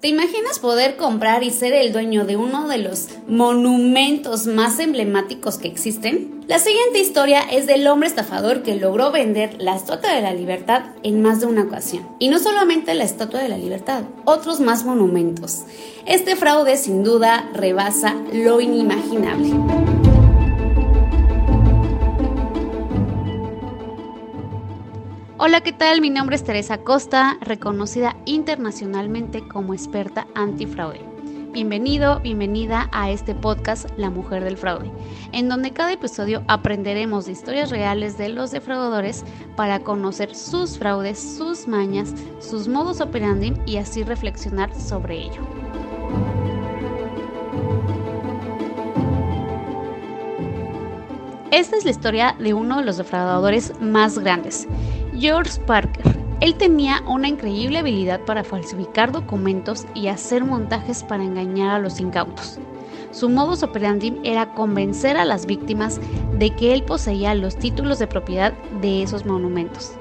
¿Te imaginas poder comprar y ser el dueño de uno de los monumentos más emblemáticos que existen? La siguiente historia es del hombre estafador que logró vender la Estatua de la Libertad en más de una ocasión. Y no solamente la Estatua de la Libertad, otros más monumentos. Este fraude sin duda rebasa lo inimaginable. Hola, ¿qué tal? Mi nombre es Teresa Costa, reconocida internacionalmente como experta antifraude. Bienvenido, bienvenida a este podcast La Mujer del Fraude, en donde cada episodio aprenderemos de historias reales de los defraudadores para conocer sus fraudes, sus mañas, sus modos operandi y así reflexionar sobre ello. Esta es la historia de uno de los defraudadores más grandes, George Parker. Él tenía una increíble habilidad para falsificar documentos y hacer montajes para engañar a los incautos. Su modus operandi era convencer a las víctimas de que él poseía los títulos de propiedad de esos monumentos.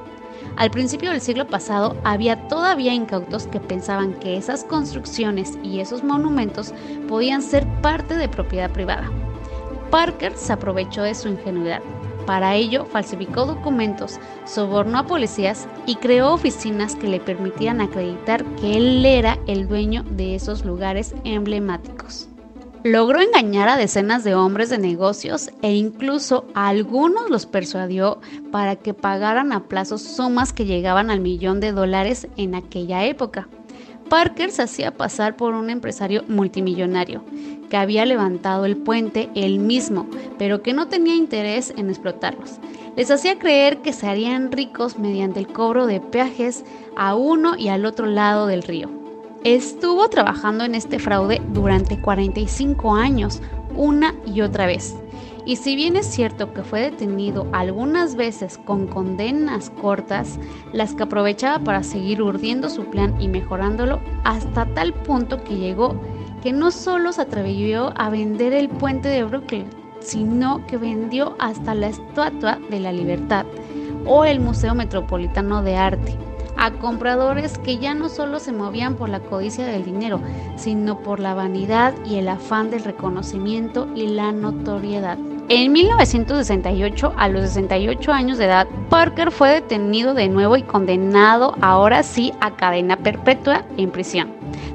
Al principio del siglo pasado había todavía incautos que pensaban que esas construcciones y esos monumentos podían ser parte de propiedad privada. Parker se aprovechó de su ingenuidad para ello, falsificó documentos, sobornó a policías y creó oficinas que le permitían acreditar que él era el dueño de esos lugares emblemáticos. Logró engañar a decenas de hombres de negocios e incluso a algunos los persuadió para que pagaran a plazos sumas que llegaban al millón de dólares en aquella época. Parker se hacía pasar por un empresario multimillonario que había levantado el puente él mismo, pero que no tenía interés en explotarlos. Les hacía creer que se harían ricos mediante el cobro de peajes a uno y al otro lado del río. Estuvo trabajando en este fraude durante 45 años, una y otra vez. Y si bien es cierto que fue detenido algunas veces con condenas cortas, las que aprovechaba para seguir urdiendo su plan y mejorándolo hasta tal punto que llegó que no solo se atrevió a vender el puente de Brooklyn, sino que vendió hasta la Estatua de la Libertad o el Museo Metropolitano de Arte a compradores que ya no solo se movían por la codicia del dinero, sino por la vanidad y el afán del reconocimiento y la notoriedad. En 1968, a los 68 años de edad, Parker fue detenido de nuevo y condenado ahora sí a cadena perpetua en prisión,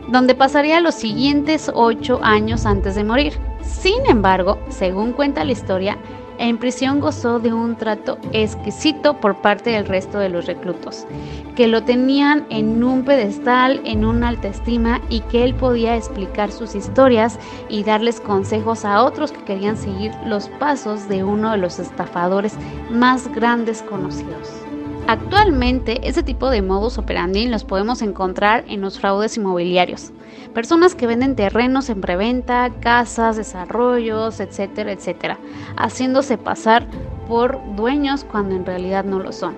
donde pasaría los siguientes ocho años antes de morir. Sin embargo, según cuenta la historia, en prisión gozó de un trato exquisito por parte del resto de los reclutos, que lo tenían en un pedestal, en una alta estima y que él podía explicar sus historias y darles consejos a otros que querían seguir los pasos de uno de los estafadores más grandes conocidos. Actualmente, ese tipo de modus operandi los podemos encontrar en los fraudes inmobiliarios. Personas que venden terrenos en preventa, casas, desarrollos, etcétera, etcétera, haciéndose pasar por dueños cuando en realidad no lo son.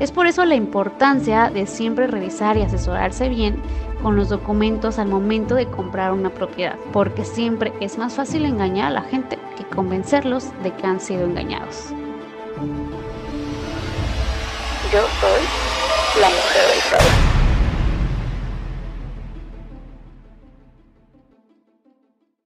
Es por eso la importancia de siempre revisar y asesorarse bien con los documentos al momento de comprar una propiedad, porque siempre es más fácil engañar a la gente que convencerlos de que han sido engañados. Yo soy la mujer del fraude.